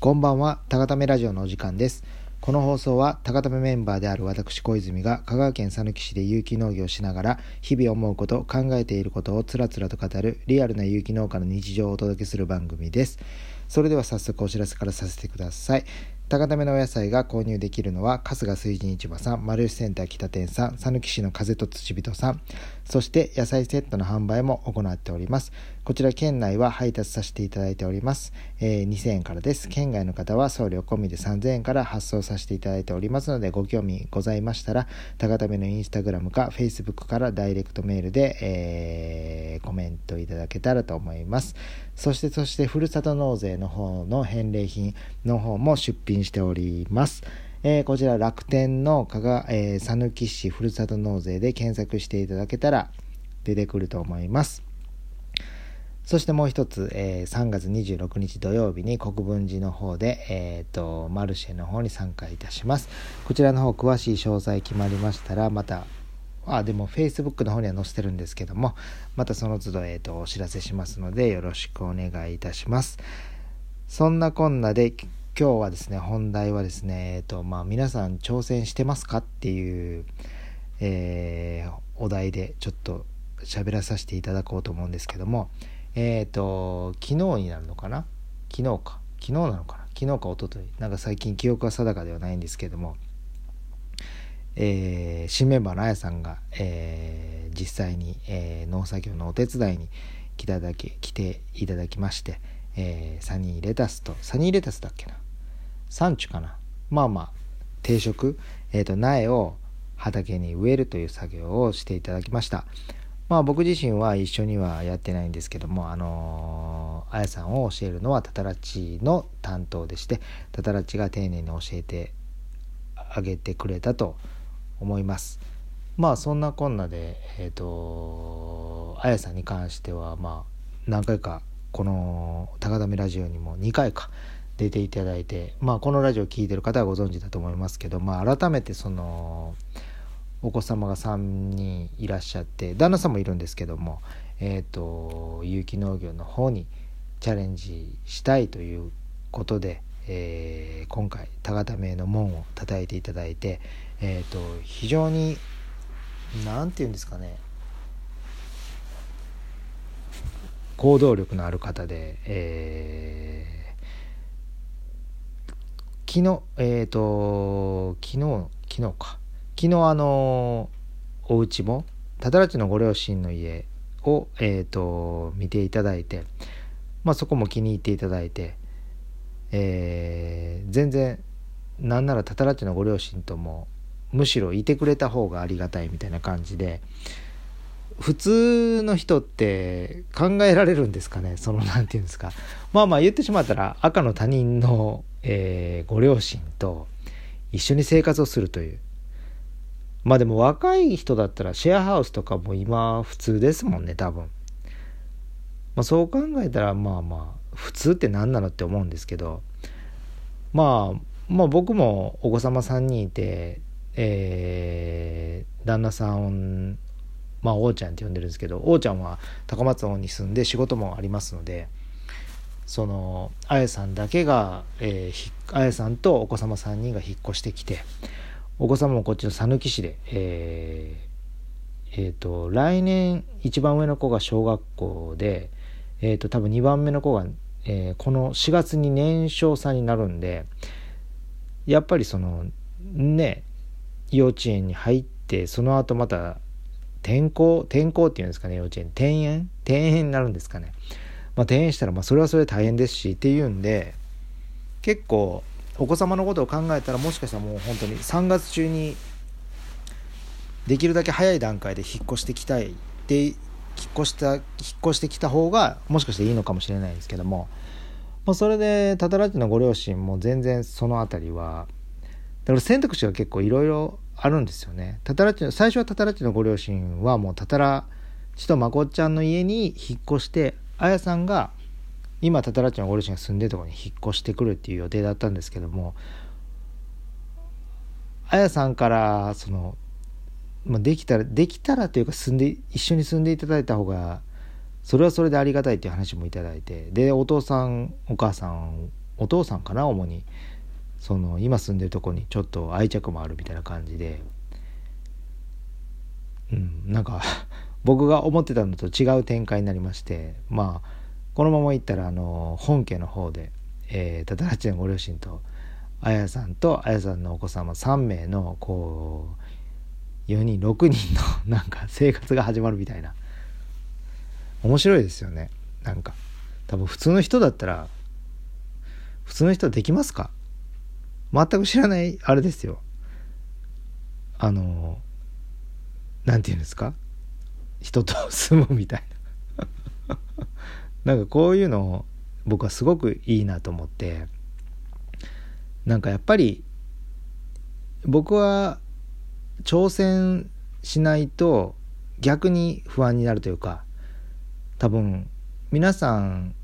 こんばんは、高ためラジオのお時間です。この放送は、高ためメンバーである私小泉が、香川県佐貫市で有機農業をしながら、日々思うこと、考えていることをつらつらと語る、リアルな有機農家の日常をお届けする番組です。それでは早速お知らせからさせてください。高ためのお野菜が購入できるのは、春日水神市場さん、丸吉センター北店さん、佐貫市の風と土人さん、そして野菜セットの販売も行っております。こちら県内は配達させていただいております。えー、2000円からです。県外の方は送料込みで3000円から発送させていただいておりますので、ご興味ございましたら、高ためのインスタグラムか Facebook からダイレクトメールで、えー、コメントいただけたらと思います。そして、そして、ふるさと納税の方の返礼品の方も出品しております。えー、こちら楽天の加賀、えー、佐貫市ふるさと納税で検索していただけたら出てくると思います。そしてもう一つ、えー、3月26日土曜日に国分寺の方で、えーと、マルシェの方に参加いたします。こちらの方詳しい詳細決まりましたらまたあでも Facebook の方には載せてるんですけどもまたその都度、えーと、お知らせしますのでよろしくお願いいたします。そんなこんなで今日はですね本題はですね、えーとまあ、皆さん挑戦してますかっていう、えー、お題でちょっと喋らさせていただこうと思うんですけどもえっ、ー、と、昨日になるのかな？昨日か。昨日なのかな？昨日か一昨日。なんか最近記憶は定かではないんですけども、えー、新メンバーのあやさんが、えー、実際に、えー、農作業のお手伝いに来ただけ来ていただきまして、えー、サニーレタスとサニーレタスだっけな？サンチュかな？まあまあ定食、えーと苗を畑に植えるという作業をしていただきました。まあ僕自身は一緒にはやってないんですけども、あのー、あやさんを教えるのはタタラッチの担当でして、タタラッチが丁寧に教えてあげてくれたと思います。まあそんなこんなで、えっ、ー、と、あやさんに関しては、まあ何回かこの高田ラジオにも2回か出ていただいて、まあこのラジオ聴いてる方はご存知だと思いますけど、まあ改めてその、お子様が3人いらっしゃって旦那さんもいるんですけどもえっ、ー、と有機農業の方にチャレンジしたいということで、えー、今回高田名の門を叩いていただいて、えーと、非常に何て言うんですかね行動力のある方で、えー、昨日えっ、ー、と昨日昨日か。昨日あのお家もただらちのご両親の家を、えーと、見ていただいて、まあ、そこも気に入っていただいて、えー、全然なんならたたらちのご両親ともむしろいてくれた方がありがたいみたいな感じで普通の人って考えられるんですかね？その何て言うんですか？まあまあ言ってしまったら赤の他人の、えー、ご両親と一緒に生活をするという。まあでも若い人だったらシェアハウスとかも今普通ですもんね、多分。まあそう考えたらまあまあ普通って何なのって思うんですけど、まあ、まあ僕もお子様3人いて、えー、旦那さん、まあ王ちゃんって呼んでるんですけど、王ちゃんは高松王に住んで仕事もありますので、その、あやさんだけが、えー、あやさんとお子様3人が引っ越してきて、お子様もこっちの讃岐市で、えー、えー、と、来年一番上の子が小学校で、えっ、ー、と、多分2番目の子が、えー、この4月に年少さんになるんで、やっぱりその、ね、幼稚園に入って、その後また、転校、転校っていうんですかね、幼稚園、転園？転園になるんですかね。まあ、転園したら、まあ、それはそれで大変ですし、っていうんで、結構、お子様のことを考えたらもしかしたらもう本当に3月中にできるだけ早い段階で引っ越してきたいで引っ越した引っ越してきた方がもしかしていいのかもしれないですけども、まあ、それでタタラッチのご両親も全然その辺りはだから選択肢が結構いろいろあるんですよね。タタラッチ最初はタタラッチのご両親はもうタタラちとまこっちゃんの家に引っ越してあやさんが今タタラッチのご両親が住んでるところに引っ越してくるっていう予定だったんですけどもあやさんからその、まあ、できたらできたらというか住んで一緒に住んでいただいた方がそれはそれでありがたいっていう話もいただいてでお父さんお母さんお父さんかな主にその今住んでるとこにちょっと愛着もあるみたいな感じでうんなんか僕が思ってたのと違う展開になりましてまあこのままいったらあの本家の方で、えー、タタラッチのご両親とあやさんとあやさんのお子様3名のこう4人6人のなんか生活が始まるみたいな。面白いですよね。なんか多分普通の人だったら普通の人はできますか？全く知らないあれですよ。あの何て言うんですか？人と住むみたいな。なんかこういうの僕はすごくいいなと思ってなんかやっぱり僕は挑戦しないと逆に不安になるというか多分皆さん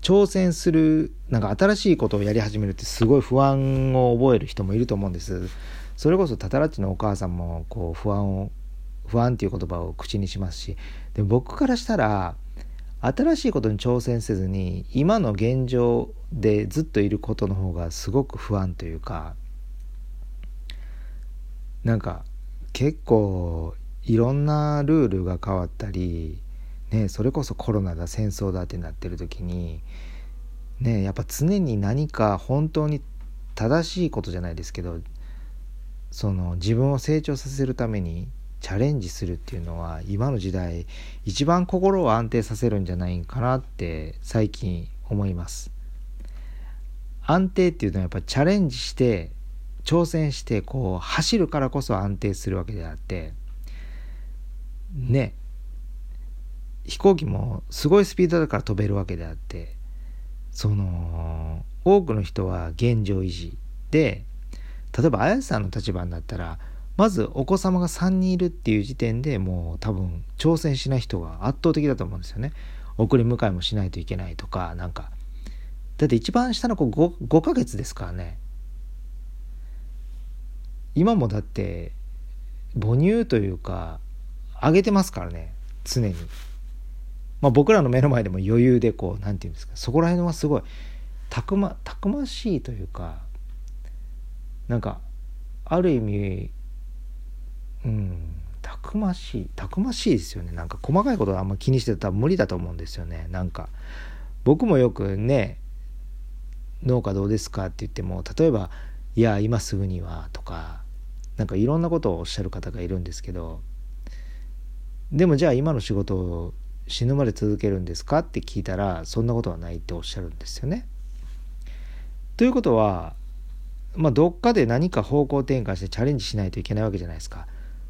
挑戦するなんか新しいことをやり始めるってすごい不安を覚える人もいると思うんです。それこそタタラッチのお母さんもこう不安を不安っていう言葉を口にしますしで僕からしたら新しいことに挑戦せずに今の現状でずっといることの方がすごく不安というかなんか結構いろんなルールが変わったり、ね、それこそコロナだ戦争だってなってる時に、ね、やっぱ常に何か本当に正しいことじゃないですけどその自分を成長させるためにチャレンジするっていうのは今の時代一番心を安定させるんじゃないかなって最近思います。安定っていうのはやっぱチャレンジして挑戦してこう走るからこそ安定するわけであってね飛行機もすごいスピードだから飛べるわけであってその多くの人は現状維持で例えば綾瀬さんの立場になったらまずお子様が3人いるっていう時点でもう多分挑戦しない人が圧倒的だと思うんですよね。送り迎えもしないといけないとかなんか。だって一番下の子 5, 5ヶ月ですからね。今もだって母乳というかあげてますからね常に。まあ僕らの目の前でも余裕でこう何て言うんですかそこら辺はすごいたくまたくましいというかなんかある意味うん。たくましいたくましいですよね。なんか細かいことはあんま気にしてたら無理だと思うんですよね。なんか僕もよくね農家どうですか？って言っても例えば「いや今すぐには」とかなんかいろんなことをおっしゃる方がいるんですけどでもじゃあ今の仕事を死ぬまで続けるんですか？って聞いたらそんなことはないっておっしゃるんですよね。ということはまあどっかで何か方向転換してチャレンジしないといけないわけじゃないですか。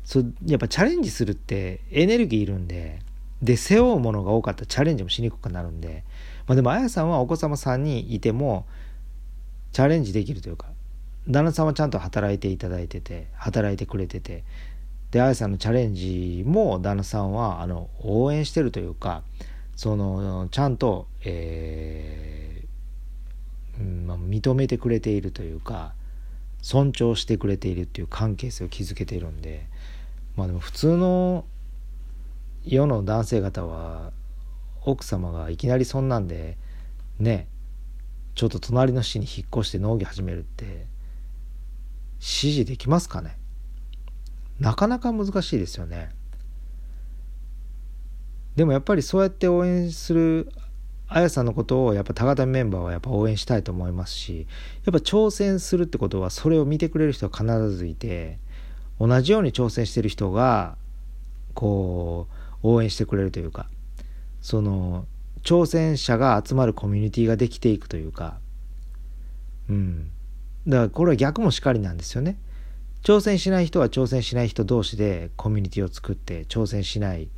そやっぱチャレンジするってエネルギーいるんでで背負うものが多かったらチャレンジもしにくくなるんで、まあ、でもあやさんはお子様さんにいてもチャレンジできるというか旦那さんはちゃんと働いていただいてて働いてくれててであやさんのチャレンジも旦那さんはあの応援してるというかそのちゃんと、えーまあ、認めてくれているというか尊重してくれているっていう関係性を築けているんでまあでも普通の世の男性方は奥様がいきなりそんなんでねちょっと隣の市に引っ越して農業始めるって指示できますかね？なかなか難しいですよね。でもやっぱりそうやって応援するあやさんのことをやっぱ高田メンバーはやっぱ応援したいと思いますしやっぱ挑戦するってことはそれを見てくれる人は必ずいて同じように挑戦してる人がこう応援してくれるというかその挑戦者が集まるコミュニティができていくというかうん。だからこれは逆もしかりなんですよね。挑戦しない人は挑戦しない人同士でコミュニティを作って挑戦しない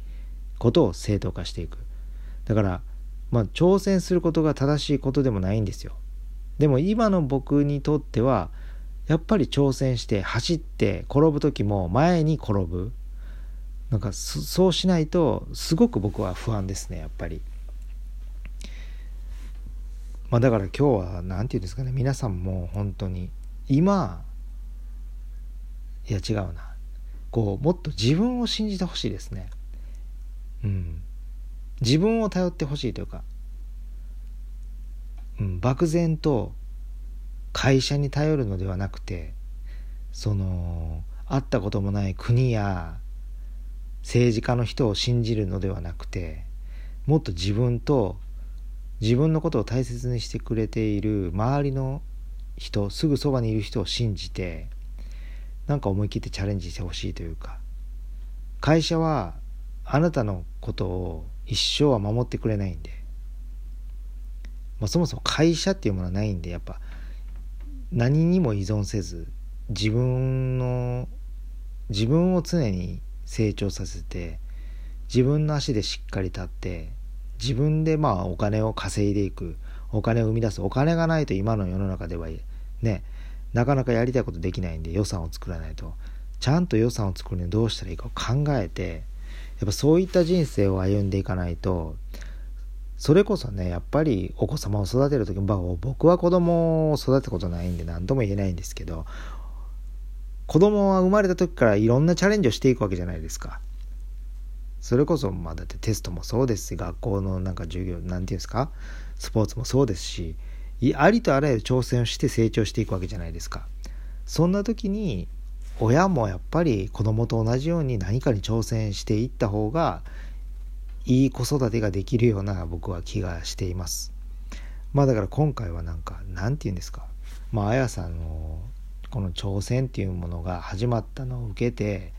ことを正当化していく。だからまあ挑戦することが正しいことでもないんですよ。でも今の僕にとってはやっぱり挑戦して走って転ぶ時も前に転ぶなんかそうしないとすごく僕は不安ですねやっぱり。まあだから今日は何て言うんですかね皆さんも本当に今いや違うなこうもっと自分を信じてほしいですね。うん。自分を頼ってほしいというかうん、漠然と会社に頼るのではなくてその会ったこともない国や政治家の人を信じるのではなくてもっと自分と自分のことを大切にしてくれている周りの人すぐそばにいる人を信じてなんか思い切ってチャレンジしてほしいというか会社はあなたのことを一生は守ってくれないんで、まあ、そもそも会社っていうものはないんでやっぱ何にも依存せず自分の自分を常に成長させて自分の足でしっかり立って自分でまあお金を稼いでいくお金を生み出すお金がないと今の世の中ではねなかなかやりたいことできないんで予算を作らないと。ちゃんと予算を作るにはどうしたらいいかを考えてやっぱそういった人生を歩んでいかないとそれこそねやっぱりお子様を育てる時も僕は子供を育てたことないんで何とも言えないんですけど子供は生まれた時からいろんなチャレンジをしていくわけじゃないですか。それこそまあだってテストもそうですし学校のなんか授業なんていうんですかスポーツもそうですしありとあらゆる挑戦をして成長していくわけじゃないですかそんな時に親もやっぱり子供と同じように何かに挑戦していった方がいい子育てができるような僕は気がしています。まあだから今回はなんかなんて言うんですか。まああやさんのこの挑戦っていうものが始まったのを受けて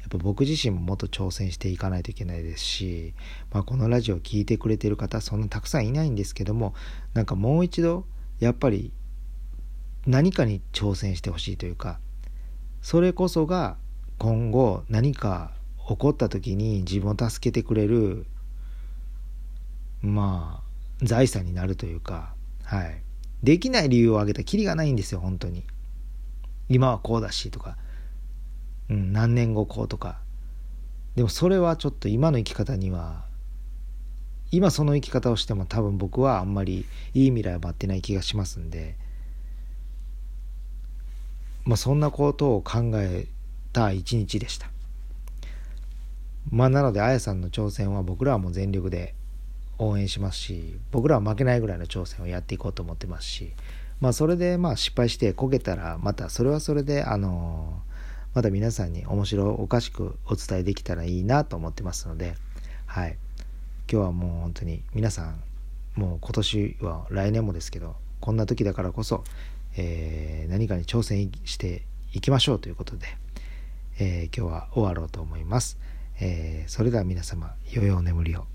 やっぱ僕自身ももっと挑戦していかないといけないですし、まあ、このラジオを聴いてくれてる方そんなたくさんいないんですけどもなんかもう一度やっぱり何かに挑戦してほしいというかそれこそが今後何か起こった時に自分を助けてくれるまあ財産になるというかはい。できない理由を挙げたきりがないんですよ本当に。今はこうだしとか。うん、何年後こうとか。でもそれはちょっと今の生き方には今その生き方をしても多分僕はあんまりいい未来は待ってない気がしますんで。まあそんなことを考えた一日でした。まあなのであやさんの挑戦は僕らはもう全力で応援しますし僕らは負けないぐらいの挑戦をやっていこうと思ってますしまあそれでまあ失敗してこけたらまたそれはそれであのーまた皆さんに面白おかしくお伝えできたらいいなと思ってますので、はい。今日はもう本当に皆さん、もう今年は来年もですけど、こんな時だからこそ、えー、何かに挑戦していきましょうということで、えー、今日は終わろうと思います。えー、それでは皆様、良いお眠りを。